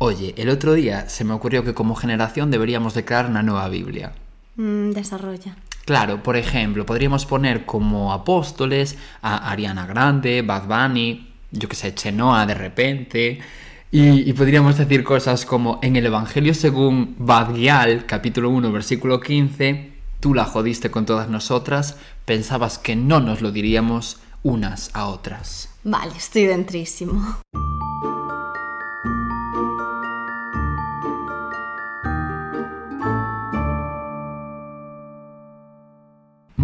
Oye, el otro día se me ocurrió que como generación deberíamos de crear una nueva Biblia. Mm, desarrolla. Claro, por ejemplo, podríamos poner como apóstoles a Ariana Grande, Bad Bunny, yo que sé, Chenoa de repente. Y, y podríamos decir cosas como en el Evangelio según Badgial, capítulo 1, versículo 15, tú la jodiste con todas nosotras, pensabas que no nos lo diríamos unas a otras. Vale, estoy dentrísimo.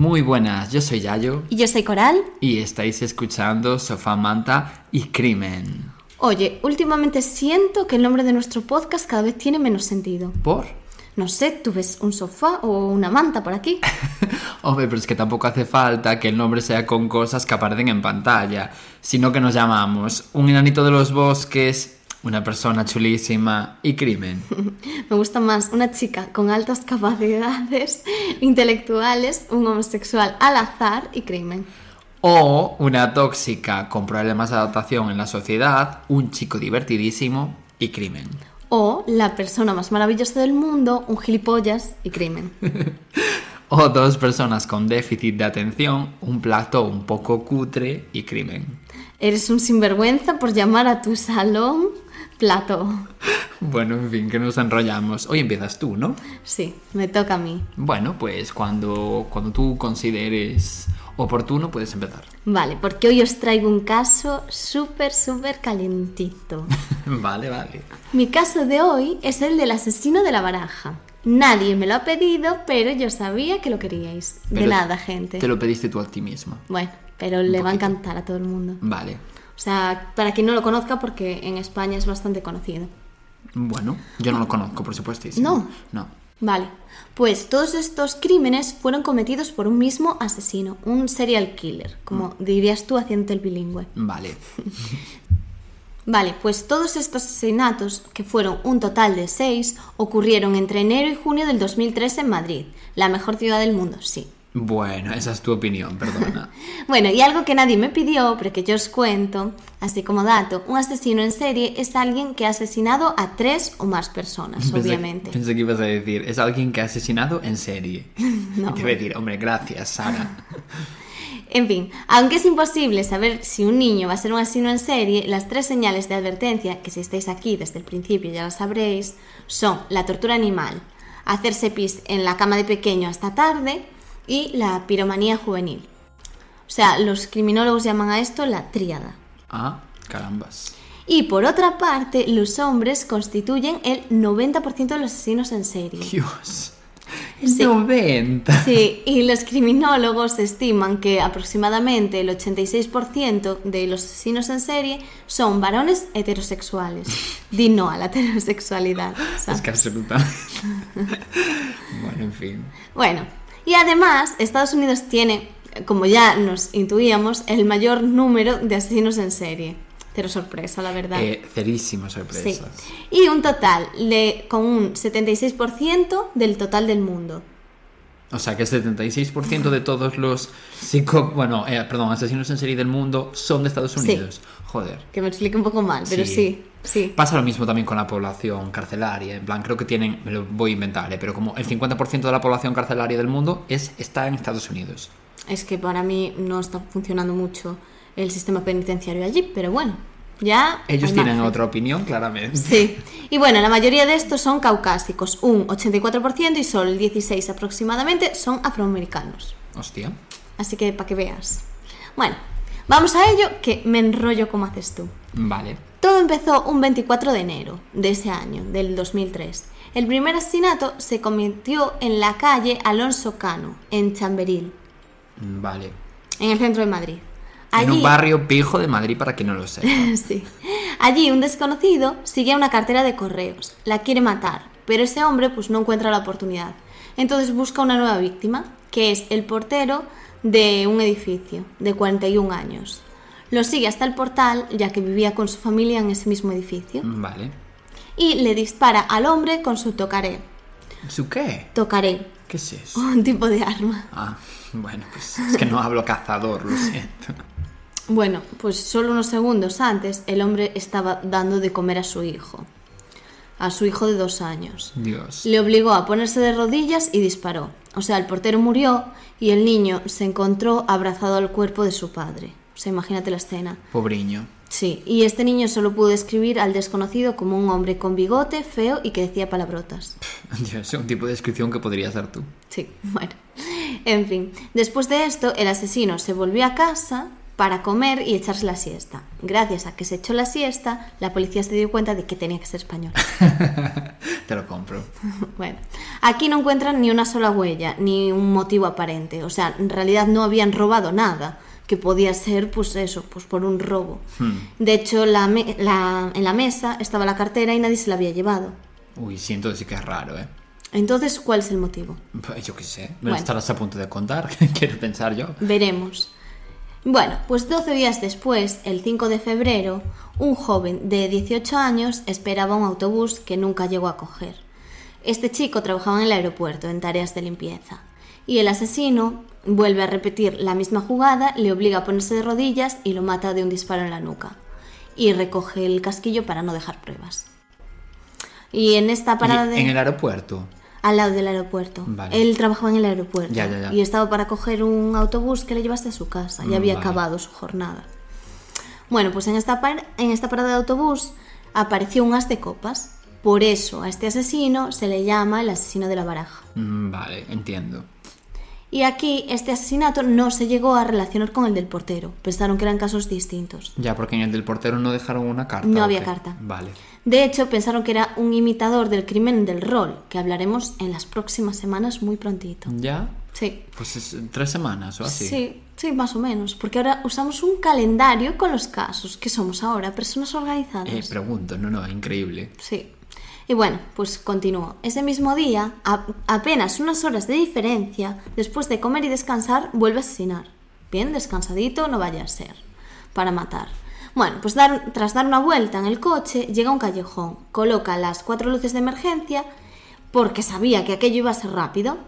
Muy buenas, yo soy Yayo Y yo soy Coral. y estáis escuchando Sofá Manta y Crimen. Oye, últimamente siento que el nombre de nuestro podcast cada vez tiene menos sentido. ¿Por? No sé, tú ves un sofá o una manta por aquí. Hombre, pero es que tampoco hace falta que el nombre sea con cosas que aparecen en pantalla, sino que nos llamamos Un enanito de los bosques, una persona chulísima y crimen. Me gusta más una chica con altas capacidades intelectuales, un homosexual al azar y crimen. O una tóxica con problemas de adaptación en la sociedad, un chico divertidísimo y crimen. O la persona más maravillosa del mundo, un gilipollas y crimen. O dos personas con déficit de atención, un plato un poco cutre y crimen. Eres un sinvergüenza por llamar a tu salón plato. Bueno, en fin, que nos enrollamos. Hoy empiezas tú, ¿no? Sí, me toca a mí. Bueno, pues cuando, cuando tú consideres oportuno puedes empezar. Vale, porque hoy os traigo un caso súper, súper calentito. vale, vale. Mi caso de hoy es el del asesino de la baraja. Nadie me lo ha pedido, pero yo sabía que lo queríais. de nada, gente. Te lo pediste tú a ti misma. Bueno, pero le va a encantar a todo el mundo. Vale. O sea, para quien no lo conozca, porque en España es bastante conocido. Bueno, yo no lo conozco, por supuesto. No. No. Vale, pues todos estos crímenes fueron cometidos por un mismo asesino, un serial killer, como dirías tú haciendo el bilingüe. Vale. Vale, pues todos estos asesinatos, que fueron un total de seis, ocurrieron entre enero y junio del 2003 en Madrid, la mejor ciudad del mundo, sí. Bueno, esa es tu opinión, perdona. Bueno, y algo que nadie me pidió, pero que yo os cuento, así como dato, un asesino en serie es alguien que ha asesinado a tres o más personas, Pensé- obviamente. Pensé que ibas a decir, es alguien que ha asesinado en serie. No. Y te voy a decir, hombre, gracias, Sara. En fin, aunque es imposible saber si un niño va a ser un asesino en serie, las tres señales de advertencia, que si estáis aquí desde el principio ya las sabréis, son la tortura animal, hacerse pis en la cama de pequeño hasta tarde y la piromanía juvenil. O sea, los criminólogos llaman a esto la tríada. Ah, carambas. Y por otra parte, los hombres constituyen el 90% de los asesinos en serie. Dios. El Sí. 90. Sí, y los criminólogos estiman que aproximadamente el 86% de los asesinos en serie son varones heterosexuales. Di no a la heterosexualidad. ¿sabes? Es que absolutamente. bueno, en fin. Bueno, y además Estados Unidos tiene, como ya nos intuíamos, el mayor número de asesinos en serie. Pero sorpresa, la verdad. Eh, cerísimas Sí. sorpresas. Y un total de, con un 76% del total del mundo. O sea que el 76% de todos los psico... Bueno, eh, perdón, asesinos en serie del mundo son de Estados Sí. Joder. Que me explique un poco mal, pero Sí. sí, sí. Pasa lo mismo también con la población carcelaria. En plan, creo que tienen, me lo voy a inventar, eh, pero como el 50% de la población carcelaria del mundo es, está en Estados Unidos. Es que para mí no está funcionando mucho el sistema penitenciario allí, pero bueno, ya... Ellos tienen margen. otra opinión, claramente. Sí. Y bueno, la mayoría de estos son caucásicos, un 84% y solo el 16 aproximadamente son afroamericanos. Hostia. Así que para que veas. Bueno, vamos a ello, que me enrollo como haces tú. Vale. Todo empezó un 24 de enero de ese año, del 2003. El primer asesinato se cometió en la calle Alonso Cano, en Chamberil, Vale. en el centro de Madrid. En Allí- un barrio pijo de Madrid, para que no lo sepa. Sí. Allí un desconocido sigue a una cartera de correos, la quiere matar, pero ese hombre pues no encuentra la oportunidad. Entonces busca una nueva víctima, que es el portero de un edificio de 41 años. Lo sigue hasta el portal, ya que vivía con su familia en ese mismo edificio, Vale. y le dispara al hombre con su tocaré. ¿Su qué? Tocaré, ¿Qué es eso? un tipo de arma. Ah, bueno, pues es que no hablo cazador, lo siento. Bueno, pues solo unos segundos antes el hombre estaba dando de comer a su hijo, a su hijo de dos años. Dios. Le obligó a ponerse de rodillas y disparó. O sea, el portero murió y el niño se encontró abrazado al cuerpo de su padre. O sea, imagínate la escena. Pobriño. Sí, y este niño solo pudo describir al desconocido como un hombre con bigote, feo y que decía palabrotas. Dios, un tipo de descripción que podría ser tú. Sí, bueno. En fin, después de esto, el asesino se volvió a casa para comer y echarse la siesta. Gracias a que se echó la siesta, la policía se dio cuenta de que tenía que ser español. Te lo compro. Bueno, aquí no encuentran ni una sola huella, ni un motivo aparente. O sea, en realidad no habían robado nada, que podía ser, pues eso, pues por un robo. De hecho, la me- la- en la mesa estaba la cartera y nadie se la había llevado. Uy, sí, entonces sí que es raro, ¿eh? Entonces, ¿cuál es el motivo? Pues yo qué sé. Me Bueno. lo estarás a punto de contar. Quiero pensar yo. Veremos. Bueno, pues 12 días después, el 5 de febrero, un joven de 18 años esperaba un autobús que nunca llegó a coger. Este chico trabajaba en el aeropuerto en tareas de limpieza. Y el asesino vuelve a repetir la misma jugada, le obliga a ponerse de rodillas y lo mata de un disparo en la nuca. Y recoge el casquillo para no dejar pruebas. Y en esta parada de... En el aeropuerto. Al lado del aeropuerto. Vale. Él trabajaba en el aeropuerto. Ya, ya, ya. Y estaba para coger un autobús que le llevase a su casa. Ya había Vale. acabado su jornada. Bueno, pues en esta, par- en esta parada de autobús apareció un as de copas. Por eso a este asesino se le llama el asesino de la baraja. Mm, Vale, entiendo. Y aquí este asesinato no se llegó a relacionar con el del portero. Pensaron que eran casos distintos. Ya, porque en el del portero no dejaron una carta. No ¿o había qué? carta. Vale. De hecho, pensaron que era un imitador del crimen del rol, que hablaremos en las próximas semanas muy prontito. ¿Ya? Sí. Pues es tres semanas o así. Sí, sí, más o menos. Porque ahora usamos un calendario con los casos. que somos ahora? Personas organizadas. Eh, pregunto, no, no, increíble. Sí. Y bueno, pues continúo. Ese mismo día, a- apenas unas horas de diferencia, después de comer y descansar, vuelve a asesinar. Bien, descansadito, no vaya a ser. Para matar. Bueno, pues dar- tras dar una vuelta en el coche, llega a un callejón, coloca las cuatro luces de emergencia, porque sabía que aquello iba a ser rápido,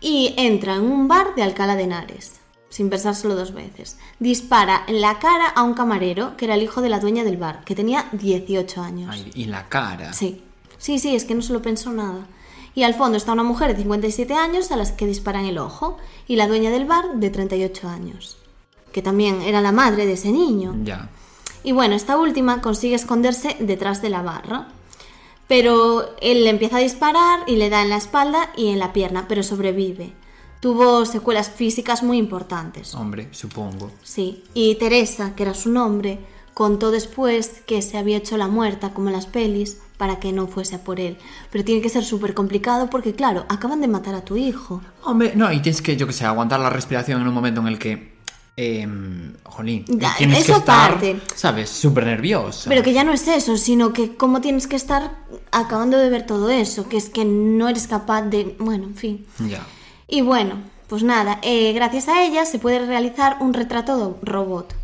y entra en un bar de Alcalá de Henares, sin pensárselo dos veces. Dispara en la cara a un camarero, que era el hijo de la dueña del bar, que tenía 18 años. Ay, y la cara. Sí, sí, sí, es que no se lo pensó nada. Y al fondo está una mujer de 57 años a las que disparan el ojo y la dueña del bar de 38 años, que también era la madre de ese niño. Ya. Y bueno, esta última consigue esconderse detrás de la barra. Pero él le empieza a disparar y le da en la espalda y en la pierna, pero sobrevive. Tuvo secuelas físicas muy importantes. Hombre, supongo. Sí, y Teresa, que era su nombre, contó después que se había hecho la muerta, como en las pelis, para que no fuese a por él. Pero tiene que ser súper complicado porque, claro, acaban de matar a tu hijo. Hombre, no, y tienes que, yo que sé, aguantar la respiración en un momento en el que. Eh, jolín, Ya, tienes que estar, aparte. ¿sabes? Súper nerviosa. Pero que ya no es eso, sino que cómo tienes que estar acabando de ver todo eso, que es que no eres capaz de... Bueno, en fin. Ya. Y bueno, pues nada, eh, gracias a ella se puede realizar un retrato robot.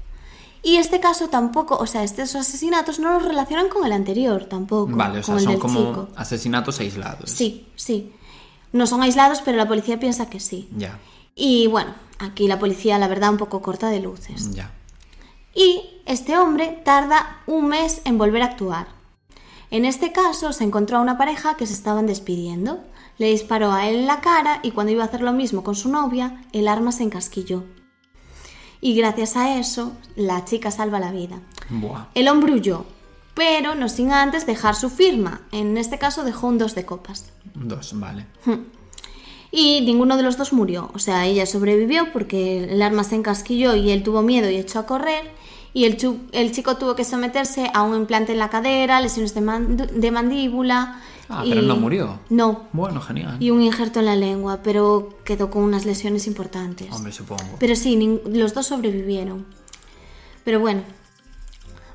Y este caso tampoco, o sea, estos asesinatos no los relacionan con el anterior tampoco. Vale, o sea, son como chico. asesinatos aislados. Sí, sí. No son aislados, pero la policía piensa que sí. Ya, Y bueno, aquí la policía, la verdad, un poco corta de luces. ya. Y este hombre tarda un mes en volver a actuar. En este caso se encontró a una pareja que se estaban despidiendo. Le disparó a él en la cara y cuando iba a hacer lo mismo con su novia, el arma se encasquilló. Y gracias a eso, la chica salva la vida. Buah. El hombre huyó, pero no sin antes dejar su firma. En este caso dejó un dos de copas. Dos, vale. Y ninguno de los dos murió. O sea, ella sobrevivió porque el arma se encasquilló y él tuvo miedo y echó a correr. Y el, chico tuvo que someterse a un implante en la cadera, lesiones de mandíbula. Ah, y- pero no murió. No. Bueno, genial. Y un injerto en la lengua, pero quedó con unas lesiones importantes. Hombre, supongo. Pero sí, los dos sobrevivieron. Pero bueno,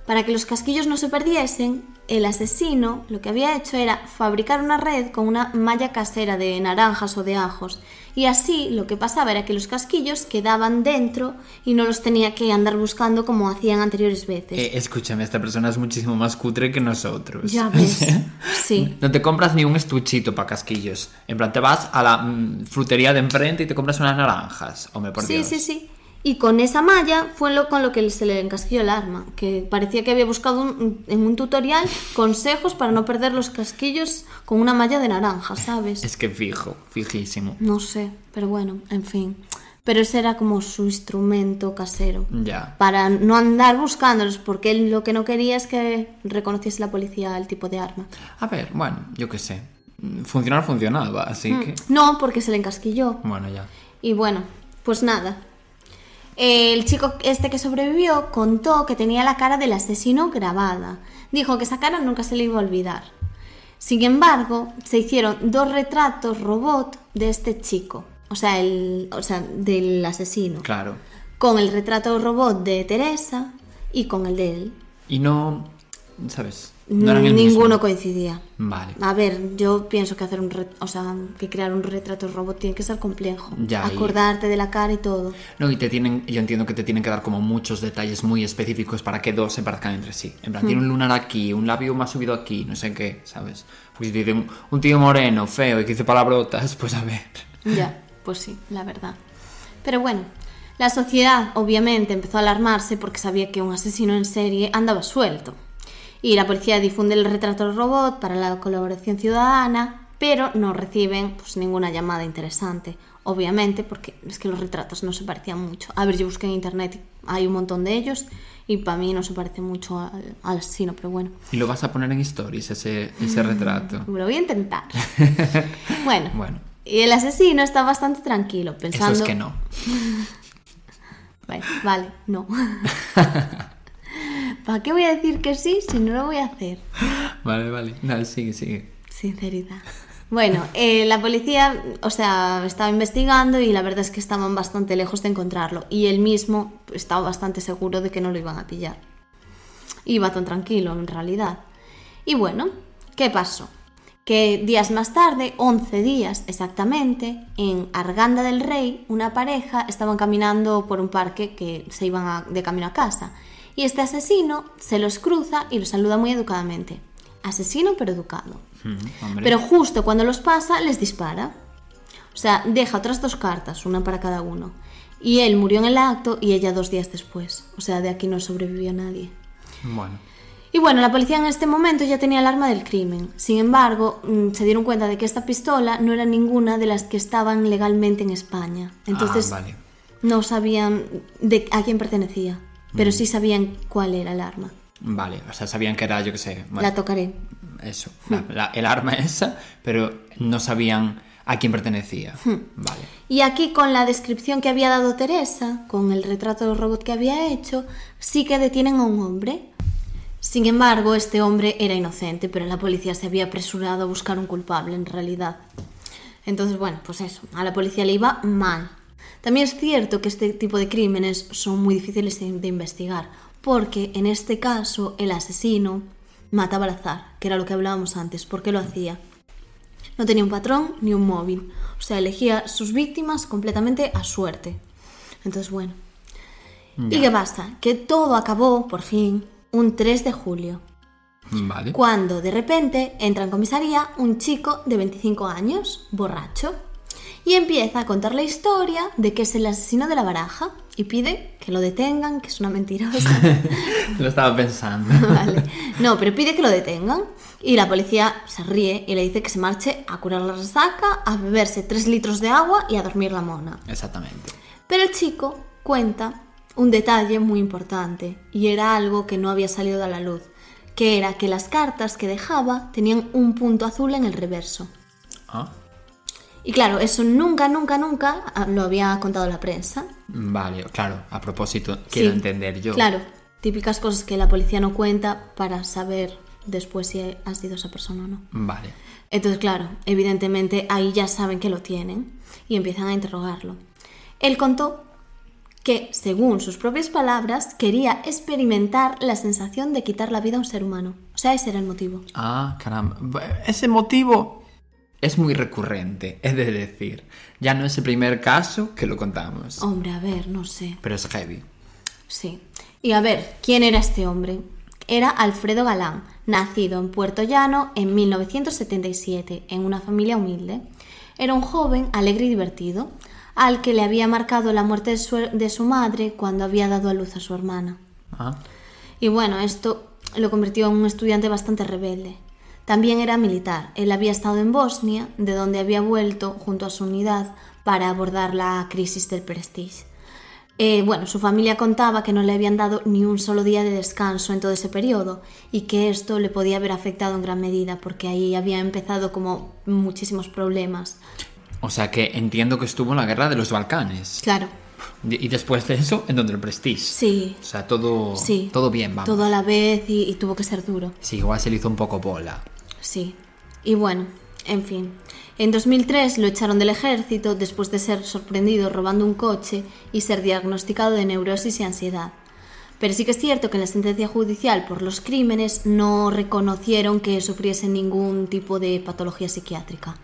para que los casquillos no se perdiesen, el asesino lo que había hecho era fabricar una red con una malla casera de naranjas o de ajos. Y así lo que pasaba era que los casquillos quedaban dentro y no los tenía que andar buscando como hacían anteriores veces. Eh, escúchame, esta persona es muchísimo más cutre que nosotros. Ya ves. Sí. No te compras ni un estuchito para casquillos. En plan, te vas a la mm, frutería de enfrente y te compras unas naranjas. Hombre, por Sí, Dios. sí, sí. Y con esa malla fue lo con lo que se le encasquilló el arma, que parecía que había buscado un- en un tutorial consejos para no perder los casquillos con una malla de naranja, ¿sabes? Es que fijo, fijísimo. No sé, pero bueno, en fin. Pero ese era como su instrumento casero. Ya. Para no andar buscándolos, porque él lo que no quería es que reconociese la policía el tipo de arma. A ver, bueno, yo qué sé. Funcionar funcionaba, así Mm. que... No, porque se le encasquilló. Bueno, ya. Y bueno, pues nada. El chico este que sobrevivió contó que tenía la cara del asesino grabada. Dijo que esa cara nunca se le iba a olvidar. Sin embargo, se hicieron dos retratos robot de este chico, o sea, el, o sea, del asesino, Claro. con el retrato robot de Teresa y con el de él. Y no... ¿Sabes? No eran el Ninguno mismo. coincidía. Vale. A ver, yo pienso que hacer un, re- o sea, que crear un retrato robot tiene que ser complejo. Ya, y- Acordarte de la cara y todo. No, y te tienen, yo entiendo que te tienen que dar como muchos detalles muy específicos para que dos se parezcan entre sí. En plan, tiene un lunar aquí, un labio más subido aquí, no sé qué, ¿sabes? Pues si un, un tío moreno, feo y que dice palabrotas, pues a ver. Ya, pues sí, la verdad. Pero bueno, la sociedad obviamente empezó a alarmarse porque sabía que un asesino en serie andaba suelto. Y la policía difunde el retrato robot para la colaboración ciudadana, pero no reciben pues, ninguna llamada interesante. Obviamente, porque es que los retratos no se parecían mucho. A ver, yo busqué en internet, hay un montón de ellos y para mí no se parece mucho al, al asesino, pero bueno. Y lo vas a poner en stories, ese, ese retrato. Lo voy a intentar. bueno, Bueno. y el asesino está bastante tranquilo, pensando... Eso es que no. Vale, vale, no. ¿Para qué voy a decir que sí si no lo voy a hacer? Vale, vale. Sigue, sigue. Sinceridad. Bueno, eh, la policía, o sea, estaba investigando y la verdad es que estaban bastante lejos de encontrarlo. Y él mismo estaba bastante seguro de que no lo iban a pillar. Iba tan tranquilo, en realidad. Y bueno, ¿qué pasó? Que días más tarde, 11 días exactamente, en Arganda del Rey, una pareja estaban caminando por un parque que se iban a- de camino a casa. Y este asesino se los cruza y los saluda muy educadamente. Asesino pero educado. Mm. Pero justo cuando los pasa, les dispara. O sea, deja otras dos cartas, una para cada uno. Y él murió en el acto y ella dos días después. O sea, de aquí no sobrevivió nadie. Bueno. Y bueno, la policía en este momento ya tenía el arma del crimen. Sin embargo, mm, se dieron cuenta de que esta pistola no era ninguna de las que estaban legalmente en España. Entonces, Ah, vale. no sabían de a quién pertenecía, pero sí sabían cuál era el arma. Vale, o sea, sabían que era, yo qué sé, bueno, La tocaré. eso, la- la- el arma esa, pero no sabían a quién pertenecía. Vale. Y aquí con la descripción que había dado Teresa, con el retrato del robot que había hecho, sí que detienen a un hombre. Sin embargo, este hombre era inocente, pero la policía se había apresurado a buscar un culpable en realidad. Entonces, bueno, pues eso, a la policía le iba mal. También es cierto que este tipo de crímenes son muy difíciles de investigar, porque en este caso el asesino mataba al azar, que era lo que hablábamos antes. ¿Por qué lo hacía? No tenía un patrón ni un móvil. O sea, elegía sus víctimas completamente a suerte. Entonces, bueno. ¿Y qué pasa? Que todo acabó, por fin, un 3 de julio. Vale. Cuando de repente entra en comisaría un chico de 25 años, borracho, y empieza a contar la historia de que es el asesino de la baraja y pide que lo detengan, que es una mentirosa. Lo estaba pensando. Vale. No, pero pide que lo detengan y la policía se ríe y le dice que se marche a curar la resaca, a beberse 3 litros de agua y a dormir la mona. Exactamente. Pero el chico cuenta un detalle muy importante y era algo que no había salido a la luz, que era que las cartas que dejaba tenían un punto azul en el reverso. Ah, Y claro, eso nunca, nunca, nunca ah, lo había contado la prensa. vale, claro, a propósito, quiero Sí, entender yo. Claro, típicas cosas que la policía no cuenta para saber después si ha sido esa persona o no. Vale. Entonces, claro, evidentemente ahí ya saben que lo tienen y empiezan a interrogarlo. Él contó que, según sus propias palabras, quería experimentar la sensación de quitar la vida a un ser humano. O sea, ese era el motivo. Ah, caramba. Ese motivo es muy recurrente, es de decir. Ya no es el primer caso que lo contamos. Hombre, a ver, no sé. Pero es heavy. Sí. Y a ver, ¿quién era este hombre? Era Alfredo Galán, nacido en Puerto Llano en 1977, en una familia humilde. Era un joven alegre y divertido, al que le había marcado la muerte de su, de su madre cuando había dado a luz a su hermana. Ah. Y bueno, esto lo convirtió en un estudiante bastante rebelde. También era militar. Él había estado en Bosnia, de donde había vuelto junto a su unidad para abordar la crisis del Prestige. Eh, bueno, su familia contaba que no le habían dado ni un solo día de descanso en todo ese periodo y que esto le podía haber afectado en gran medida porque ahí había empezado como muchísimos problemas. O sea que entiendo que estuvo en la guerra de los Balcanes. Claro, Y después de eso, en donde el Prestige. sí, O sea, todo, sí. todo bien, vamos. Todo a la vez y, y tuvo que ser duro. Sí, igual se le hizo un poco bola. Sí. Y bueno, en fin. En 2003 lo echaron del ejército después de ser sorprendido robando un coche y ser diagnosticado de neurosis y ansiedad. Pero sí que es cierto que en la sentencia judicial por los crímenes no reconocieron que sufriese ningún tipo de patología psiquiátrica.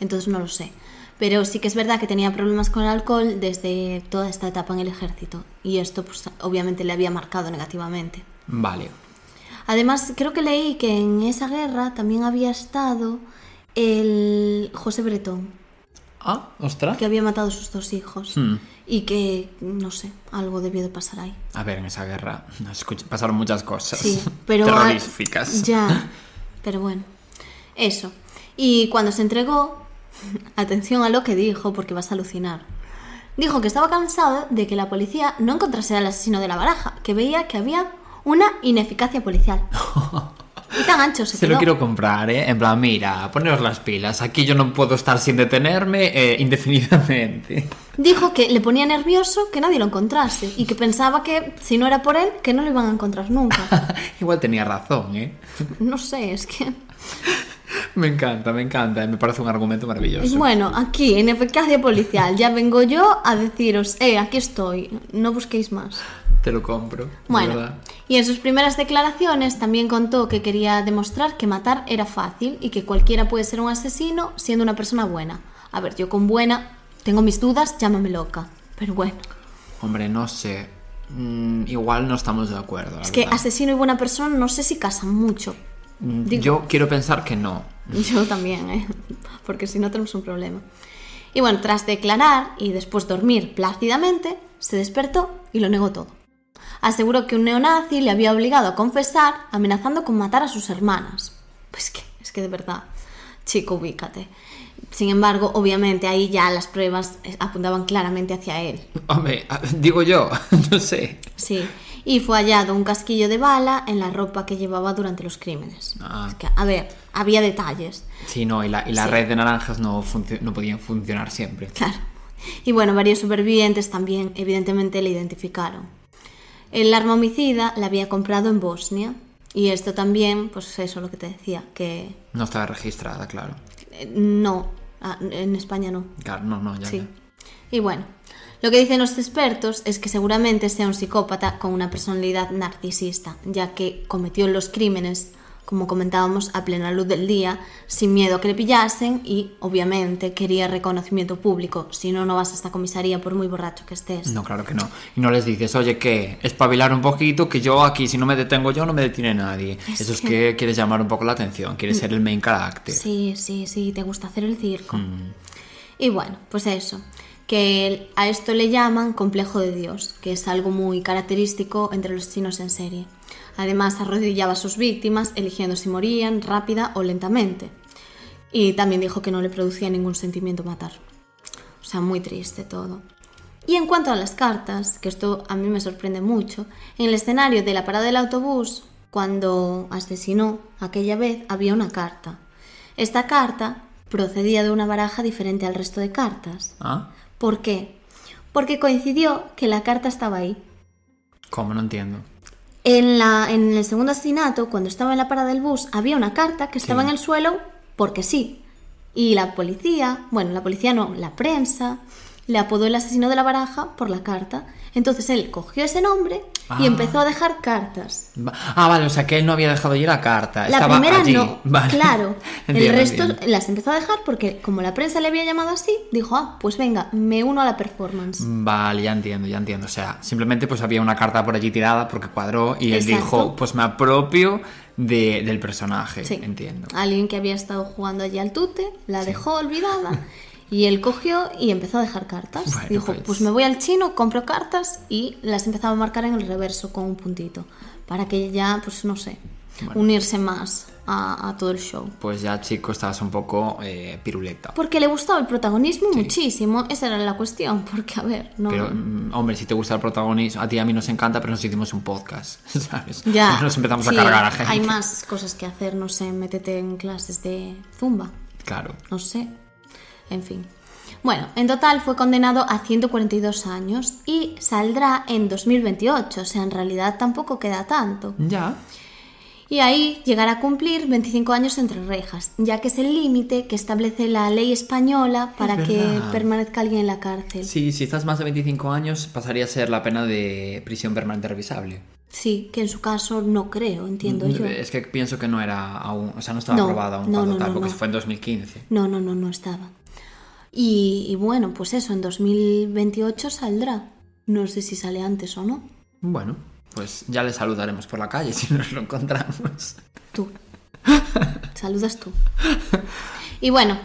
Entonces no lo sé. Pero sí que es verdad que tenía problemas con el alcohol desde toda esta etapa en el ejército. Y esto pues, obviamente le había marcado negativamente. Vale. Además, creo que leí que en esa guerra también había estado el José Bretón, Ah, ostras. que había matado a sus dos hijos. Hmm. Y que, no sé, algo debió de pasar ahí. A ver, en esa guerra pasaron muchas cosas. Sí, pero... Terroríficas. Ya, pero bueno, eso. Y cuando se entregó, atención a lo que dijo, porque vas a alucinar. Dijo que estaba cansado de que la policía no encontrase al asesino de la baraja, que veía que había una ineficacia policial. Y tan ancho se, Se lo quiero comprar, ¿eh? En plan, mira, poneros las pilas. Aquí yo no puedo estar sin detenerme eh, indefinidamente. Dijo que le ponía nervioso que nadie lo encontrase y que pensaba que si no era por él, que no lo iban a encontrar nunca. Igual tenía razón, ¿eh? No sé, es que... Me encanta, me encanta. Me parece un argumento maravilloso. Bueno, aquí, en eficacia policial, ya vengo yo a deciros, eh, aquí estoy, no busquéis más. Te lo compro. Bueno, verdad. Y en sus primeras declaraciones también contó que quería demostrar que matar era fácil y que cualquiera puede ser un asesino siendo una persona buena. A ver, yo con buena tengo mis dudas, llámame loca, pero bueno. Hombre, no sé. Mm, igual no estamos de acuerdo. la Es que verdad. asesino y buena persona no sé si casan mucho. Mm, digo- Yo quiero pensar que no. Yo también, ¿eh? porque si no tenemos un problema. Y bueno, tras declarar y después dormir plácidamente, se despertó y lo negó todo. Aseguró que un neonazi le había obligado a confesar amenazando con matar a sus hermanas. Pues que, es que de verdad, chico, ubícate. Sin embargo, obviamente ahí ya las pruebas eh, apuntaban claramente hacia él. Hombre, ah, digo yo, no sé. Sí, y fue hallado un casquillo de bala en la ropa que llevaba durante los crímenes. Ah. Es que, a ver, había detalles. Sí, no, y la, y la Sí. red de naranjas no, no podían funcionar siempre. Claro. Y bueno, varios supervivientes también evidentemente le identificaron. El arma homicida la había comprado en Bosnia. Y esto también, pues eso lo que te decía, que No estaba registrada, claro. eh, no, ah, en España no. Claro, no, no, ya. Sí. ya. Y bueno, lo que dicen los expertos es que seguramente sea un psicópata con una personalidad narcisista, ya que cometió los crímenes, como comentábamos, a plena luz del día, sin miedo a que le pillasen y, obviamente, quería reconocimiento público, si no, no vas a esta comisaría por muy borracho que estés. No, claro que no. Y no les dices, oye, que espabilar un poquito, que yo aquí, si no me detengo yo, no me detiene nadie. Es Eso es que- que quieres llamar un poco la atención, quieres ser el main character. Sí, sí, sí, te gusta hacer el circo. Mm. Y bueno, pues eso, que a esto le llaman complejo de Dios, que es algo muy característico entre los chinos en serie. Además, arrodillaba a sus víctimas, eligiendo si morían rápida o lentamente. Y también dijo que no le producía ningún sentimiento matar. O sea, muy triste todo. Y en cuanto a las cartas, que esto a mí me sorprende mucho, en el escenario de la parada del autobús, cuando asesinó aquella vez, había una carta. Esta carta procedía de una baraja diferente al resto de cartas. ¿Ah? ¿Por qué? Porque coincidió que la carta estaba ahí. ¿Cómo? No entiendo. En, la, en el segundo asesinato, cuando estaba en la parada del bus, había una carta que estaba Sí. en el suelo porque sí. Y la policía, bueno, la policía no, la prensa le apodó el asesino de la baraja por la carta. Entonces él cogió ese nombre y Ah. empezó a dejar cartas. Ah, vale, o sea que él no había dejado allí la carta. La estaba primera allí. no, Vale. claro. el Entiendo, resto entiendo. las empezó a dejar porque como la prensa le había llamado así, dijo, ah, pues venga, me uno a la performance. Vale, ya entiendo, ya entiendo. O sea, simplemente pues había una carta por allí tirada porque cuadró y él Exacto. dijo, pues me apropio de- del personaje. Sí. Entiendo. Alguien que había estado jugando allí al tute, la dejó olvidada. Y él cogió y empezó a dejar cartas. Bueno, Dijo, pues- pues... me voy al chino, compro cartas y las empezaba a marcar en el reverso con un puntito. Para que ya, pues no sé, unirse más a, a todo el show. Pues ya, chico, estabas un poco eh, piruleta. Porque le gustaba el protagonismo muchísimo, esa era la cuestión. Porque, a ver, no. Pero, mm, hombre, si te gusta el protagonismo, a ti y a mí nos encanta, pero nos hicimos un podcast, ¿sabes? ya. Nos empezamos sí, a cargar a gente. Hay más cosas que hacer, no sé, métete en clases de zumba. Claro. no sé. En fin. Bueno, en total fue condenado a 142 años y saldrá en 2028, o sea, en realidad tampoco queda tanto. Ya. Y ahí llegará a cumplir 25 años entre rejas, ya que es el límite que establece la ley española para que permanezca alguien en la cárcel. Sí, si estás más de 25 años, pasaría a ser la pena de prisión permanente revisable. Sí, que en su caso no creo, entiendo yo. Es que pienso que no era aún, o sea, no estaba No, aprobada aún no, cuando no, tal, porque fue en 2015. No, no, no, no estaba. Y, y bueno, pues eso, en 2028 saldrá. No sé si sale antes o no. Bueno, pues ya le saludaremos por la calle si nos lo encontramos. Tú. Saludas tú. Y bueno,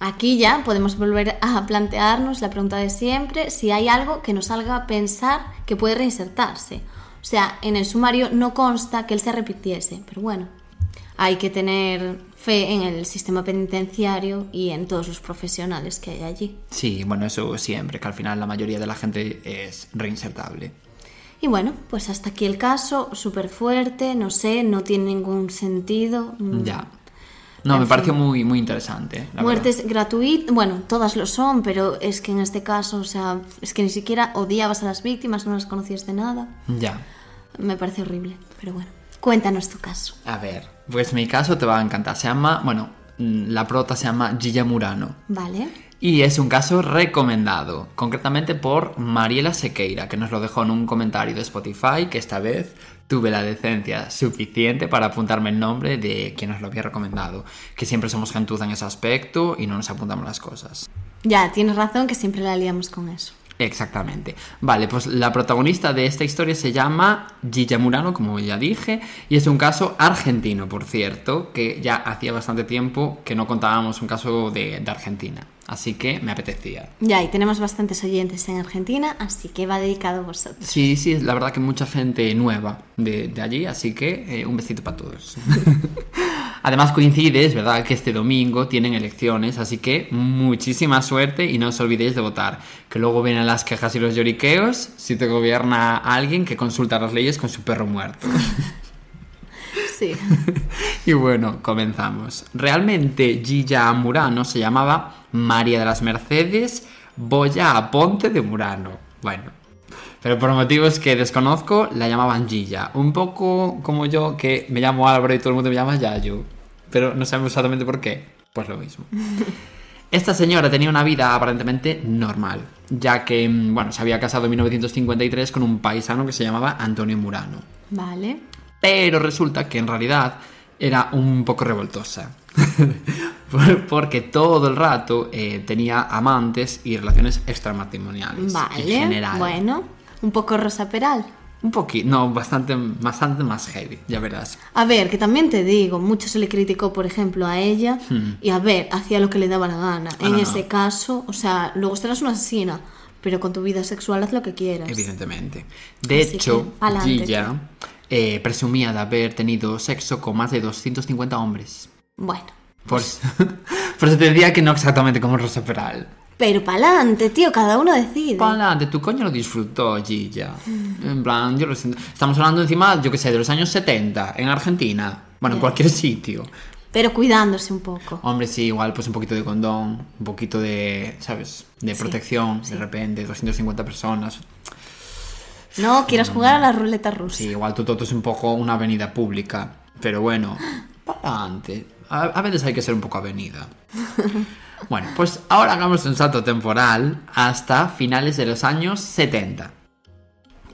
aquí ya podemos volver a plantearnos la pregunta de siempre, si hay algo que nos haga pensar que puede reinsertarse. O sea, en el sumario no consta que él se repitiese, pero bueno, hay que tener fe en el sistema penitenciario y en todos los profesionales que hay allí. Sí, bueno, eso siempre, que al final la mayoría de la gente es reinsertable. Y bueno, pues hasta aquí el caso, súper fuerte, no sé, no tiene ningún sentido. mm, Ya. No, En me fin. pareció muy, muy interesante. la Muertes gratuitas, bueno, todas lo son, pero es que en este caso, o sea, es que ni siquiera odiabas a las víctimas, no las conocías de nada. Ya. Me parece horrible, pero bueno. Cuéntanos tu caso. A ver, pues mi caso te va a encantar. Se llama, bueno, la prota se llama Gilla Murano. ¿Vale? Y es un caso recomendado, concretamente por Mariela Sequeira, que nos lo dejó en un comentario de Spotify, que esta vez tuve la decencia suficiente para apuntarme el nombre de quien nos lo había recomendado, que siempre somos gentuza en ese aspecto y no nos apuntamos las cosas. Ya, tienes razón que siempre la liamos con eso. Exactamente. Vale, pues la protagonista de esta historia se llama Gilla Murano, como ya dije, y es un caso argentino, por cierto, que ya hacía bastante tiempo que no contábamos un caso de, de Argentina. Así que me apetecía. Ya, y tenemos bastantes oyentes en Argentina, así que va dedicado a vosotros. Sí, sí, la verdad que mucha gente nueva de, de allí, así que eh, un besito para todos. Además coincide, es verdad, que este domingo tienen elecciones, así que muchísima suerte y no os olvidéis de votar. Que luego vienen las quejas y los lloriqueos si te gobierna alguien que consulta las leyes con su perro muerto. Sí. Y bueno, comenzamos. Realmente Gilla Murano se llamaba María de las Mercedes Boya Aponte de Murano. Bueno, pero por motivos que desconozco la llamaban Gilla. Un poco como yo que me llamo Álvaro y todo el mundo me llama Yayo. Pero no sabemos exactamente por qué. Pues lo mismo. Esta señora tenía una vida aparentemente normal, ya que, mm, bueno, se había casado en 1953 con un paisano que se llamaba Antonio Murano Vale. pero resulta que en realidad era un poco revoltosa. Por- Porque todo el rato eh, tenía amantes y relaciones extramatrimoniales. En Vale. general. Bueno, un poco Rosa Peral. Un poquito, no, bastante, bastante más heavy, ya verás. A ver, que también te digo, mucho se le criticó, por ejemplo, a ella, y a ver, hacía lo que le daba la gana. Hmm. Ah, en no, ese no. caso, o sea, luego serás una asesina, pero con tu vida sexual haz lo que quieras. Evidentemente. De Así hecho, que, pa'lante, Gilla eh, presumía de haber tenido sexo con más de 250 hombres. Bueno, Por, por eso te decía que no exactamente como Rosa Peral. Pero pa'lante, tío, cada uno decide. Pa'lante, tu coño lo disfrutó, Gilla. En plan, yo lo siento. Estamos hablando encima, yo que sé, de los años 70, en Argentina. Bueno, en cualquier sitio. Pero cuidándose un poco. Hombre, sí, igual pues un poquito de condón, un poquito de, ¿sabes? De protección, sí. de repente, 250 personas. No quieras jugar a la ruleta rusa. Sí, igual tu toto es un poco una avenida pública. Pero bueno, pa'lante. A, a veces hay que ser un poco avenida. Bueno, pues ahora hagamos un salto temporal hasta finales de los años 70.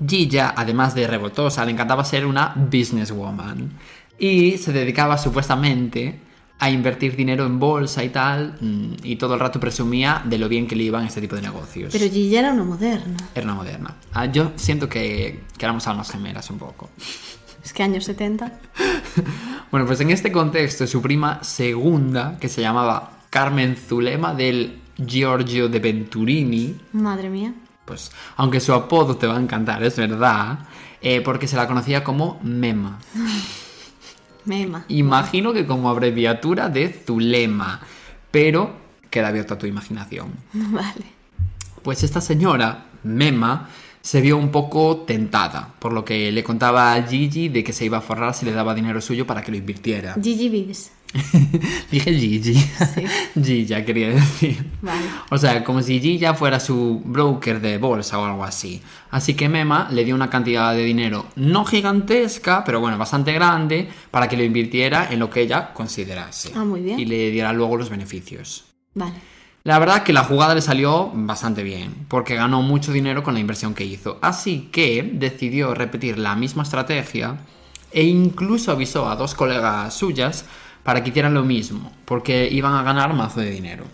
Gilla, además de revoltosa, le encantaba ser una businesswoman y se dedicaba supuestamente a invertir dinero en bolsa y tal, mm, y todo el rato presumía de lo bien que le iban este tipo de negocios. Pero Gigi era una moderna. Era una moderna. Ah, yo siento que, que éramos almas gemelas un poco. Es que años 70. Bueno, pues en este contexto, su prima segunda, que se llamaba Carmen Zulema del Giorgio de Venturini, Madre mía. pues aunque su apodo te va a encantar, es verdad, eh, porque se la conocía como Mema. Mema. Imagino que como abreviatura de Zulema, pero queda abierto a tu imaginación. Vale. Pues esta señora, Mema, se vio un poco tentada, por lo que le contaba a Gigi de que se iba a forrar si le daba dinero suyo para que lo invirtiera. Gigi Vives. Dije Gigi. Gigi quería decir. Vale. O sea, como si Gigi fuera su broker de bolsa o algo así. Así que Mema le dio una cantidad de dinero no gigantesca, pero bueno, bastante grande, para que lo invirtiera en lo que ella considerase. Ah, muy bien. Y le diera luego los beneficios. Vale. La verdad que la jugada le salió bastante bien, porque ganó mucho dinero con la inversión que hizo. Así que decidió repetir la misma estrategia e incluso avisó a dos colegas suyas para que hicieran lo mismo, porque iban a ganar mazo de dinero.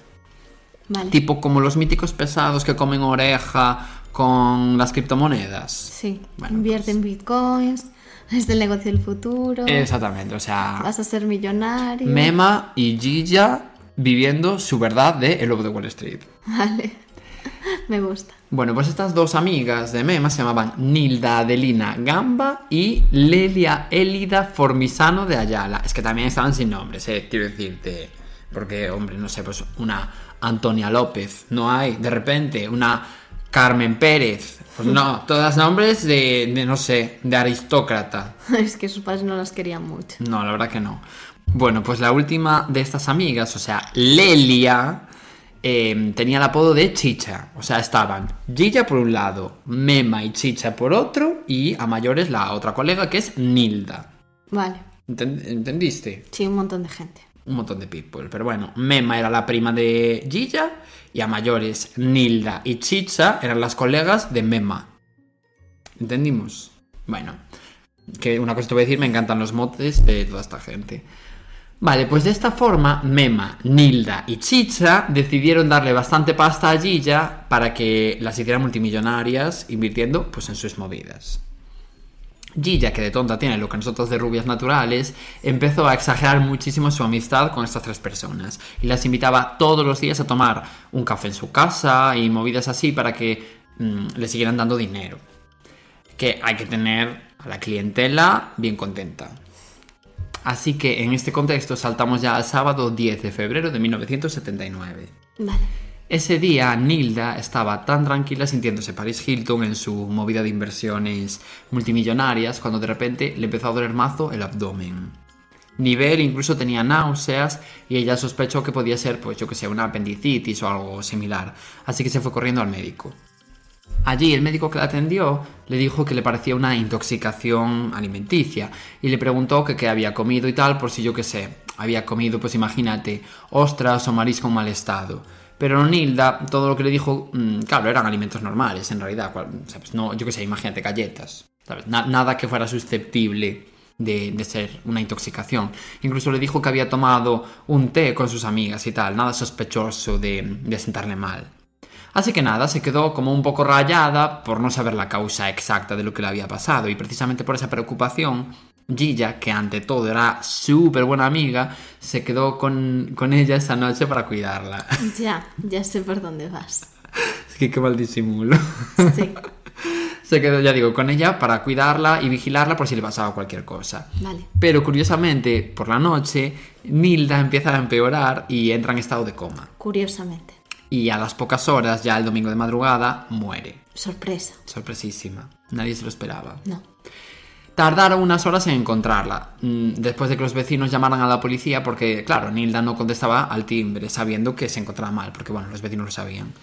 Vale. Tipo como los míticos pesados que comen oreja con las criptomonedas. Sí. Bueno, Invierte en bitcoins. Es el negocio del futuro. Exactamente, o sea, Vas a ser millonario. Mema y Gilla viviendo su verdad de El Lobo de Wall Street. Vale. Me gusta. Bueno, pues estas dos amigas de Mema se llamaban Nilda Adelina Gamba y Lelia Elida Formisano de Ayala. Es que también estaban sin nombres, eh, quiero decirte. Porque, hombre, no sé, pues una Antonia López, no hay. De repente, una Carmen Pérez. Pues no, todas nombres de, de, no sé, de aristócrata. Es que sus padres no las querían mucho. No, la verdad que no. Bueno, pues la última de estas amigas, o sea, Lelia, eh, tenía el apodo de Chicha. O sea, estaban Gilla por un lado, Mema y Chicha por otro, y a mayores la otra colega que es Nilda. Vale. Enten- ¿Entendiste? Sí, un montón de gente. Un montón de people. Pero bueno, Mema era la prima de Gilla, y a mayores Nilda y Chicha eran las colegas de Mema. ¿Entendimos? Bueno, que una cosa te voy a decir, me encantan los motes de toda esta gente. Vale, pues de esta forma, Mema, Nilda y Chicha decidieron darle bastante pasta a Gilla para que las hiciera multimillonarias invirtiendo pues en sus movidas. Gilla, que de tonta tiene lo que nosotros de rubias naturales, empezó a exagerar muchísimo su amistad con estas tres personas y las invitaba todos los días a tomar un café en su casa y movidas así para que mm, le siguieran dando dinero. Que hay que tener a la clientela bien contenta. Así que en este contexto saltamos ya al sábado 10 de febrero de 1979. Vale. Ese día Nilda estaba tan tranquila sintiéndose Paris Hilton en su movida de inversiones multimillonarias cuando de repente le empezó a doler mazo el abdomen. Nivel incluso tenía náuseas y ella sospechó que podía ser, pues yo que sé, una apendicitis o algo similar, así que se fue corriendo al médico. Allí el médico que la atendió le dijo que le parecía una intoxicación alimenticia y le preguntó que qué había comido y tal por si yo que sé, había comido pues imagínate ostras o marisco en mal estado. Pero Nilda, todo lo que le dijo, mm, claro, eran alimentos normales en realidad, ¿sabes? No, yo que sé, imagínate galletas, ¿sabes? Na- nada que fuera susceptible de, de ser una intoxicación. Incluso le dijo que había tomado un té con sus amigas y tal, nada sospechoso de, de sentarle mal. Así que nada, se quedó como un poco rayada por no saber la causa exacta de lo que le había pasado y precisamente por esa preocupación, Gilla, que ante todo era súper buena amiga, se quedó con, con ella esa noche para cuidarla. Ya, ya sé por dónde vas. Es que qué mal disimulo. Sí. Se quedó, ya digo, con ella para cuidarla y vigilarla por si le pasaba cualquier cosa. Vale. Pero curiosamente, por la noche, Nilda empieza a empeorar y entra en estado de coma. Curiosamente. Y a las pocas horas, ya el domingo de madrugada, muere. Sorpresa. Sorpresísima. Nadie se lo esperaba. No. Tardaron unas horas en encontrarla, mm, después de que los vecinos llamaran a la policía porque, claro, Nilda no contestaba al timbre, sabiendo que se encontraba mal, porque, bueno, los vecinos lo sabían.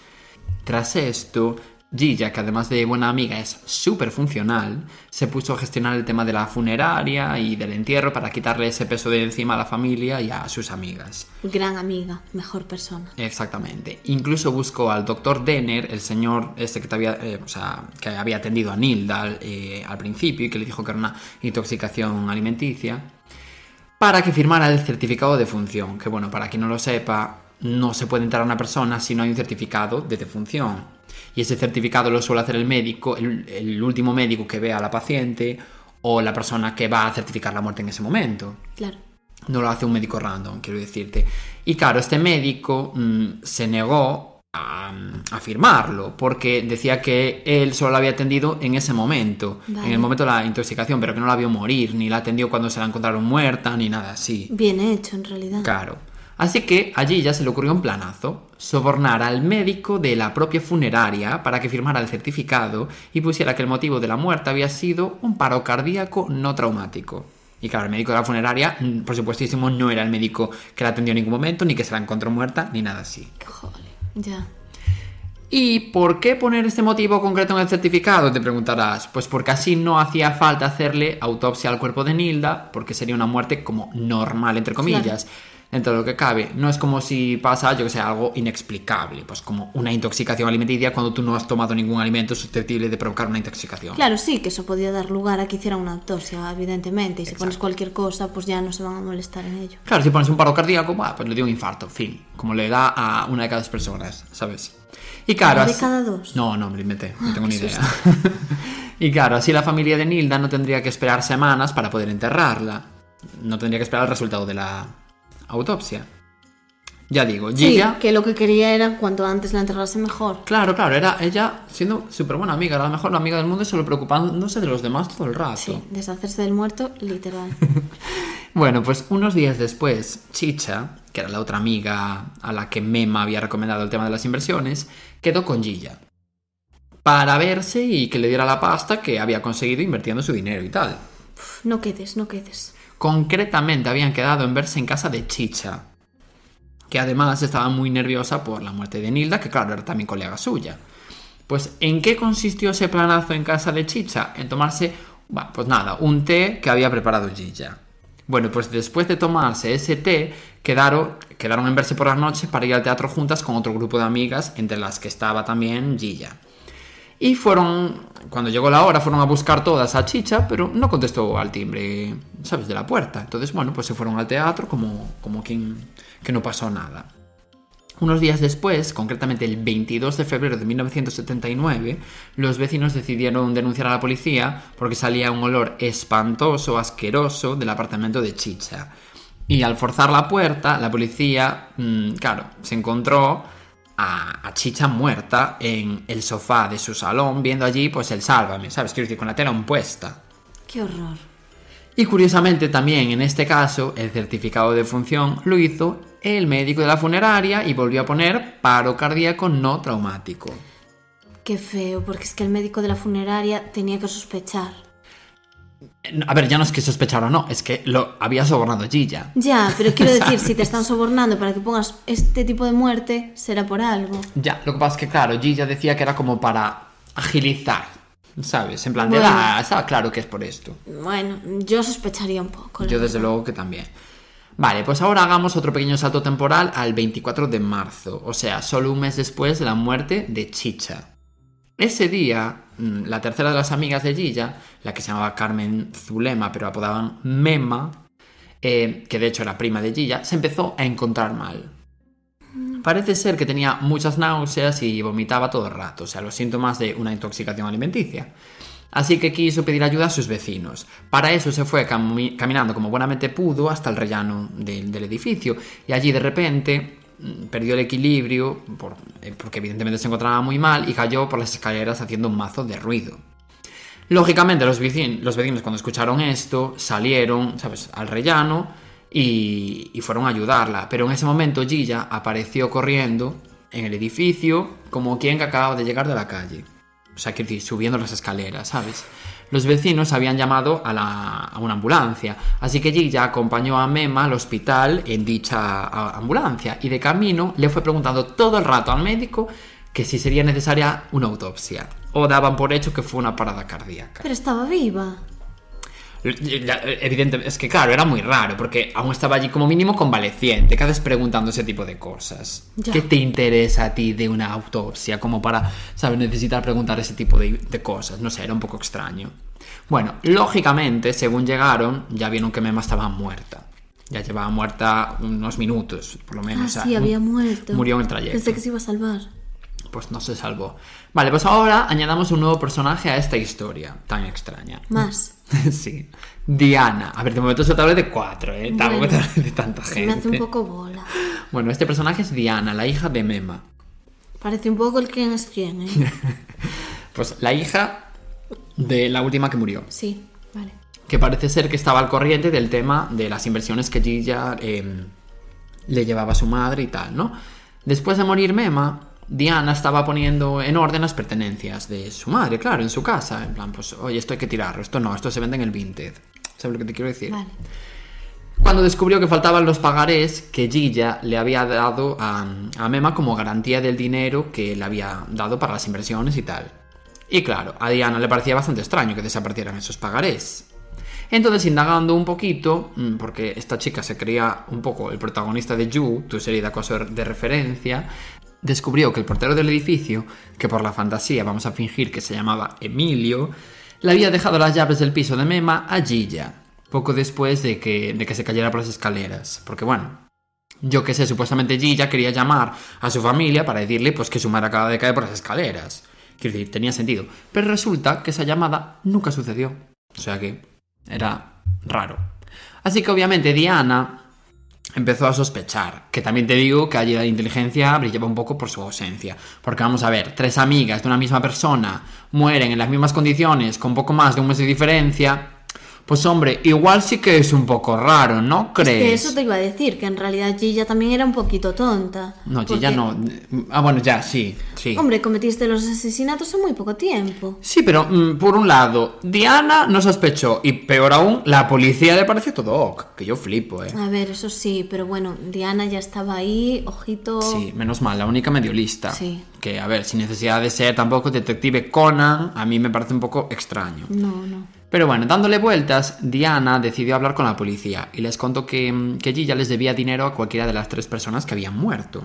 Tras esto, Gilla, que además de buena amiga es súper funcional, se puso a gestionar el tema de la funeraria y del entierro para quitarle ese peso de encima a la familia y a sus amigas. Gran amiga, mejor persona. Exactamente. Incluso buscó al doctor Denner, el señor este que, te había, eh, o sea, que había atendido a Nilda eh, al principio y que le dijo que era una intoxicación alimenticia, para que firmara el certificado de función. Que bueno, para quien no lo sepa, no se puede entrar a una persona si no hay un certificado de defunción. Y ese certificado lo suele hacer el médico, el, el último médico que vea a la paciente o la persona que va a certificar la muerte en ese momento. Claro. No lo hace un médico random, quiero decirte. Y claro, este médico mm, se negó a, a firmarlo porque decía que él solo la había atendido en ese momento, Vale. en el momento de la intoxicación, pero que no la vio morir, ni la atendió cuando se la encontraron muerta, ni nada así. Bien hecho, en realidad. Claro. Así que allí ya se le ocurrió un planazo, sobornar al médico de la propia funeraria para que firmara el certificado y pusiera que el motivo de la muerte había sido un paro cardíaco no traumático. Y claro, el médico de la funeraria, mm, por supuestísimo, no era el médico que la atendió en ningún momento, ni que se la encontró muerta, ni nada así. Joder, ya. ¿Y por qué poner este motivo concreto en el certificado? Te preguntarás. Pues porque así no hacía falta hacerle autopsia al cuerpo de Nilda, porque sería una muerte como normal, entre comillas. Dentro de lo que cabe. No es como si pasa, yo que sé, algo inexplicable. Pues como una intoxicación alimenticia cuando tú no has tomado ningún alimento susceptible de provocar una intoxicación. Claro, sí, que eso podía dar lugar a que hiciera una autopsia, evidentemente. Y si pones cualquier cosa, pues ya no se van a molestar en ello. Claro, si pones un paro cardíaco, pues le dio un infarto, fin. Como le da a una de cada dos personas, ¿sabes? Y claro. ¿Una de cada dos? No, no, me lo inventé, no Ah, tengo ni qué idea. y claro, así la familia de Nilda no tendría que esperar semanas para poder enterrarla. No tendría que esperar el resultado de la autopsia. Ya digo, Sí, Gilla. que lo que quería era cuanto antes la enterrase mejor. Claro, claro, era ella siendo súper buena amiga, era la mejor amiga del mundo y solo preocupándose de los demás todo el rato. Sí, deshacerse del muerto, literal. Bueno, pues unos días después, Chicha, que era la otra amiga a la que Mema había recomendado el tema de las inversiones, quedó con Gilla. Para verse y que le diera la pasta que había conseguido invirtiendo su dinero y tal. Uf, no quedes, no quedes. Concretamente habían quedado en verse en casa de Chicha, que además estaba muy nerviosa por la muerte de Nilda, que claro, era también colega suya. Pues, ¿en qué consistió ese planazo en casa de Chicha? En tomarse, bah, pues nada, un té que había preparado Gilla. Bueno, pues después de tomarse ese té, quedaron, quedaron en verse por las noches para ir al teatro juntas con otro grupo de amigas, entre las que estaba también Gilla. Y fueron, cuando llegó la hora, fueron a buscar todas a Chicha, pero no contestó al timbre, ¿sabes?, de la puerta. Entonces, bueno, pues se fueron al teatro como, como quien que no pasó nada. Unos días después, concretamente el 22 de febrero de 1979, los vecinos decidieron denunciar a la policía porque salía un olor espantoso, asqueroso del apartamento de Chicha. Y al forzar la puerta, la policía, mm, claro, se encontró a, a Chicha muerta en el sofá de su salón, viendo allí pues el sálvame, ¿sabes? Quiero decir, con la tela aún puesta. Qué horror. Y curiosamente también en este caso el certificado de función lo hizo el médico de la funeraria y volvió a poner paro cardíaco no traumático. Qué feo, porque es que el médico de la funeraria tenía que sospechar. A ver, ya no es que sospechara o no, es que lo había sobornado Gilla. Ya, pero quiero decir, si te están sobornando para que pongas este tipo de muerte, será por algo. Ya, lo que pasa es que claro, Gilla decía que era como para agilizar, ¿sabes? En plan de, Bueno. ah, estaba claro que es por esto. Bueno, yo sospecharía un poco. Yo desde verdad. luego que también. Vale, pues ahora hagamos otro pequeño salto temporal al 24 de marzo, o sea, solo un mes después de la muerte de Chicha. Ese día, mm, la tercera de las amigas de Gilla, la que se llamaba Carmen Zulema, pero apodaban Mema, eh, que de hecho era prima de Gilla, se empezó a encontrar mal. Parece ser que tenía muchas náuseas y vomitaba todo el rato, o sea, los síntomas de una intoxicación alimenticia. Así que quiso pedir ayuda a sus vecinos. Para eso se fue cami- caminando como buenamente pudo hasta el rellano del, edificio y allí de repente perdió el equilibrio eh, porque evidentemente se encontraba muy mal y cayó por las escaleras haciendo un mazo de ruido. Lógicamente los, vicin- los vecinos cuando escucharon esto salieron, ¿sabes?, al rellano y, y fueron a ayudarla. Pero en ese momento Gilla apareció corriendo en el edificio como quien que acababa de llegar de la calle. O sea, subiendo las escaleras, ¿sabes? Los vecinos habían llamado a, una ambulancia, así que Gilla acompañó a Mema al hospital en dicha ambulancia y de camino le fue preguntando todo el rato al médico que si sería necesaria una autopsia, o daban por hecho que fue una parada cardíaca. Pero estaba viva. Ya, Evidente, es que claro, era muy raro, porque aún estaba allí como mínimo convaleciente, ¿qué haces preguntando ese tipo de cosas? Ya. ¿Qué te interesa a ti de una autopsia como para, ¿sabes?, necesitar preguntar ese tipo de, de cosas? No sé, era un poco extraño. Bueno, lógicamente, según llegaron, ya vieron que Mema estaba muerta. Ya llevaba muerta unos minutos, por lo menos. Ah, o sea, sí, había mu- muerto. Murió en el trayecto Pensé que se iba a salvar. Pues no se salvó. Vale, pues ahora añadamos un nuevo personaje a esta historia tan extraña. Más. sí. Diana. A ver, de momento se te habla de cuatro, ¿eh? Tampoco Bueno, te de tanta Se gente. me hace un poco bola. Bueno, este personaje es Diana, la hija de Mema. Parece un poco el quién es quién, ¿eh? Pues la hija de la última que murió. Sí, vale. Que parece ser que estaba al corriente del tema de las inversiones que Gilla eh, le llevaba a su madre y tal, ¿no? Después de morir Mema, Diana estaba poniendo en orden las pertenencias de su madre, claro, en su casa. En plan, pues, oye, esto hay que tirarlo, esto no, esto se vende en el Vinted. ¿Sabes lo que te quiero decir? Vale. Cuando descubrió que faltaban los pagarés que Gilla le había dado a, a Mema como garantía del dinero que le había dado para las inversiones y tal. Y claro, a Diana le parecía bastante extraño que desaparecieran esos pagarés. Entonces, indagando un poquito, mm, porque esta chica se creía un poco el protagonista de You, tu serie de acoso de referencia, descubrió que el portero del edificio, que por la fantasía vamos a fingir que se llamaba Emilio, le había dejado las llaves del piso de Mema a Gilla, poco después de que, de que se cayera por las escaleras. Porque bueno, yo que sé, supuestamente Gilla quería llamar a su familia para decirle pues que su madre acaba de caer por las escaleras. Quiero decir, tenía sentido. Pero resulta que esa llamada nunca sucedió. O sea que era raro. Así que obviamente Diana empezó a sospechar. Que también te digo que allí la inteligencia brillaba un poco por su ausencia. Porque vamos a ver, tres amigas de una misma persona mueren en las mismas condiciones con poco más de un mes de diferencia. Pues hombre, igual sí que es un poco raro, ¿no crees? Que eso te iba a decir, que en realidad Gilla también era un poquito tonta. No, porque, ya no. Ah, bueno, ya, sí, sí. Hombre, cometiste los asesinatos en muy poco tiempo. Sí, pero mm, por un lado, Diana no sospechó y peor aún, la policía le pareció todo ok, que yo flipo, eh. A ver, eso sí, pero bueno, Diana ya estaba ahí, ojito. Sí, menos mal, la única medio lista. Sí. Que, a ver, sin necesidad de ser tampoco detective Conan, a mí me parece un poco extraño. No, no. Pero bueno, dándole vueltas, Diana decidió hablar con la policía y les contó que, mm, que Gilla les debía dinero a cualquiera de las tres personas que habían muerto.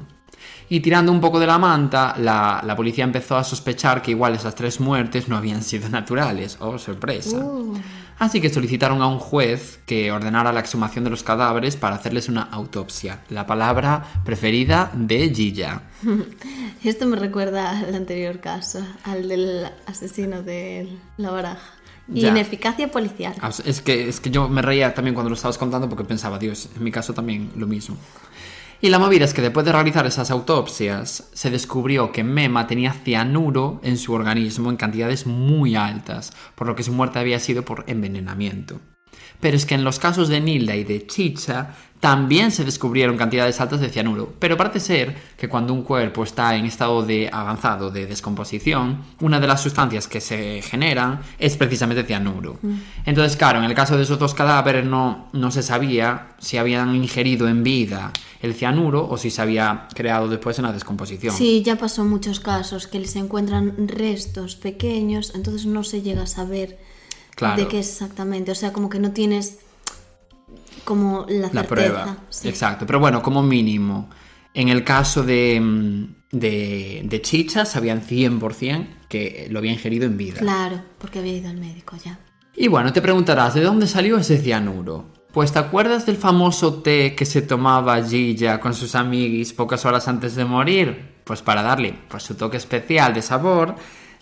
Y tirando un poco de la manta, la, la policía empezó a sospechar que igual esas tres muertes no habían sido naturales. Oh, sorpresa. Uh. Así que solicitaron a un juez que ordenara la exhumación de los cadáveres para hacerles una autopsia. La palabra preferida de Gilla. Esto me recuerda al anterior caso, al del asesino de la baraja. Y Ya. ineficacia policial. Ah, Es que, es que yo me reía también cuando lo estabas contando porque pensaba, Dios, en mi caso también lo mismo. Y la movida es que después de realizar esas autopsias, se descubrió que Mema tenía cianuro en su organismo en cantidades muy altas, por lo que su muerte había sido por envenenamiento. Pero es que en los casos de Nilda y de Chicha también se descubrieron cantidades altas de cianuro, pero parece ser que cuando un cuerpo está en estado de avanzado de descomposición, una de las sustancias que se generan es precisamente cianuro. Entonces, claro, en el caso de esos dos cadáveres no, no se sabía si habían ingerido en vida el cianuro o si se había creado después en la descomposición. Sí, ya pasó en muchos casos que se encuentran restos pequeños, entonces no se llega a saber Claro. de qué es exactamente. O sea, como que no tienes como la, la prueba. Sí. Exacto. Pero bueno, como mínimo, en el caso de, mm, de, de Chicha, sabían 100% que lo había ingerido en vida. Claro, porque había ido al médico ya. Y bueno, te preguntarás, ¿de dónde salió ese cianuro? Pues ¿te acuerdas del famoso té que se tomaba Gilla con sus amiguis pocas horas antes de morir? Pues para darle pues, su toque especial de sabor,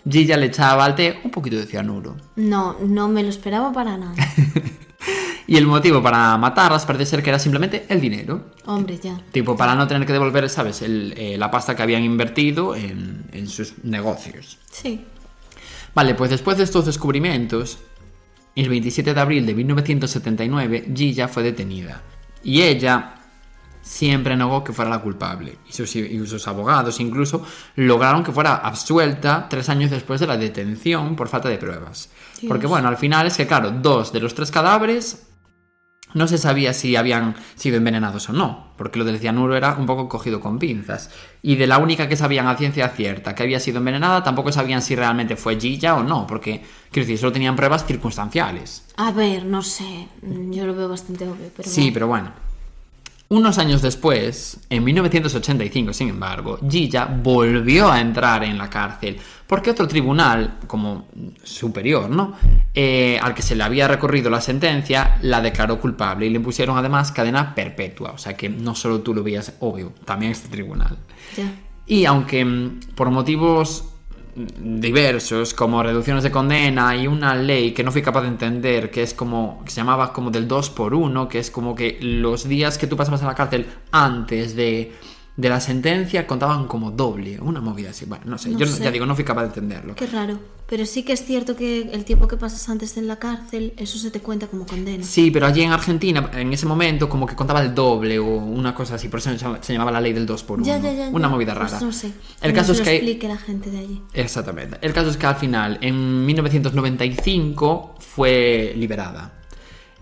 Gilla le echaba al té un poquito de cianuro. No, no me lo esperaba para nada. Y el motivo para matarlas parece ser que era simplemente el dinero. Hombre, ya. Tipo, para no tener que devolver, ¿sabes? El, eh, la pasta que habían invertido en, en sus negocios. Sí. Vale, pues después de estos descubrimientos, el 27 de abril de 1979, Gilla fue detenida. Y ella siempre negó que fuera la culpable. Y sus, y sus abogados incluso lograron que fuera absuelta tres años después de la detención por falta de pruebas. Dios. Porque bueno, al final es que, claro, dos de los tres cadáveres no se sabía si habían sido envenenados o no, porque lo del cianuro era un poco cogido con pinzas. Y de la única que sabían a ciencia cierta que había sido envenenada, tampoco sabían si realmente fue Gilla o no, porque, quiero decir, solo tenían pruebas circunstanciales. A ver, no sé. Yo lo veo bastante obvio, pero. Sí, bueno. pero bueno. Unos años después, en 1985, sin embargo, Gilla volvió a entrar en la cárcel porque otro tribunal, como superior, ¿no? Eh, al que se le había recorrido la sentencia, la declaró culpable y le impusieron además cadena perpetua. O sea que no solo tú lo veías obvio, también este tribunal. Y aunque mm, por motivos diversos, como reducciones de condena y una ley que no fui capaz de entender, que es como, que se llamaba como del 2 por 1 que es como que los días que tú pasabas en la cárcel antes de, de la sentencia contaban como doble, una movida así. Bueno, no sé, No yo sé. ya digo, no fui capaz de entenderlo. Qué raro. Pero sí que es cierto que el tiempo que pasas antes en la cárcel, eso se te cuenta como condena. Sí, pero allí en Argentina, en ese momento, como que contaba el doble o una cosa así, por eso se llama- se llamaba la ley del 2 por 1 Ya, ya, ya. Una movida Pues rara. no sé. El no caso se es lo que... explique la gente de allí. Exactamente. El caso es que al final, en 1995, fue liberada.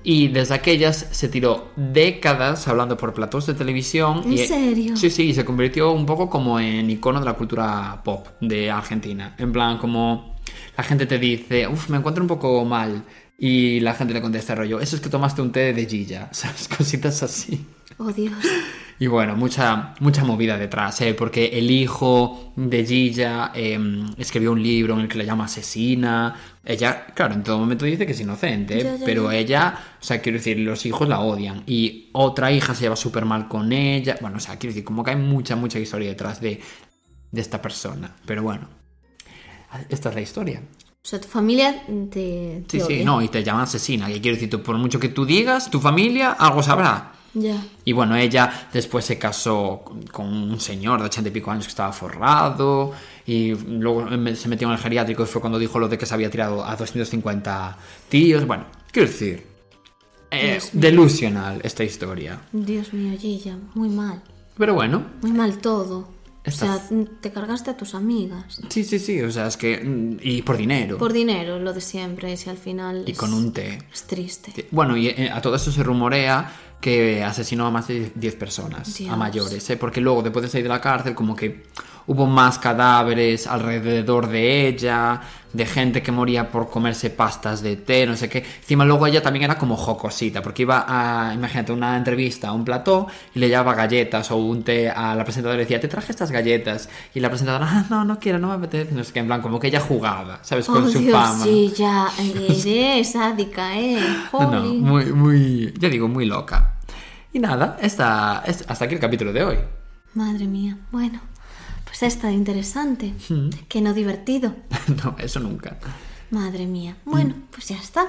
Y desde aquellas se tiró décadas hablando por platós de televisión. ¿En y, serio? Sí, sí, y se convirtió un poco como en icono de la cultura pop de Argentina. En plan, como la gente te dice, uff, me encuentro un poco mal. Y la gente le contesta rollo, eso es que tomaste un té de Gilla, ¿sabes? Cositas así. Oh, Dios. Y bueno, mucha, mucha movida detrás, ¿eh? porque el hijo de Gilla eh, escribió un libro en el que la llama asesina. Ella, claro, en todo momento dice que es inocente, pero ella, o sea, quiero decir, los hijos la odian. Y otra hija se lleva súper mal con ella. Bueno, o sea, quiero decir, como que hay mucha, mucha historia detrás de, de esta persona. Pero bueno, esta es la historia. O sea, tu familia te. te Sí, sí, no, y te llaman asesina. Que quiero decir, tú, por mucho que tú digas, tu familia algo sabrá. Ya. Y bueno, ella después se casó con- un señor de ochenta y pico años que estaba forrado. Y luego se metió en el geriátrico y fue cuando dijo lo de que se había tirado a 250 tíos. Bueno, quiero decir, eh, delusional esta historia. Dios mío, Gilla, muy mal. Pero bueno, Muy mal todo. Esta- O sea, te cargaste a tus amigas. sí, sí, sí, o sea, es que... mm, Y por dinero. Por dinero, lo de siempre, si al final. Y es- con un té. Es triste. Bueno, y eh, a todo eso se rumorea que asesinó a más de 10 personas, a Dios. mayores, ¿eh? porque luego después de salir de la cárcel como que hubo más cadáveres alrededor de ella, de gente que moría por comerse pastas de té, no sé qué. Encima luego ella también era como jocosita, porque iba a, imagínate, una entrevista a un plató y le llevaba galletas o un té a la presentadora y decía, te traje estas galletas. Y la presentadora, ah, no, no quiero, no me apetece, no sé qué, en plan, como que ella jugaba, ¿sabes? Con oh, su Dios, fama. sí, ya. Eres sádica, ¿eh? No, no, Jolín. muy, muy, ya digo, muy loca. Y nada, esta, es- hasta aquí el capítulo de hoy. Madre mía. Bueno, pues ha estado interesante. Que no divertido. no, eso nunca. Madre mía. Bueno, pues ya está.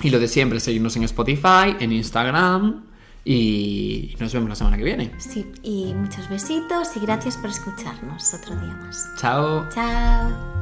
Y lo de siempre, seguirnos en Spotify, en Instagram y nos vemos la semana que viene. Sí, y muchos besitos y gracias por escucharnos otro día más. Chao. Chao.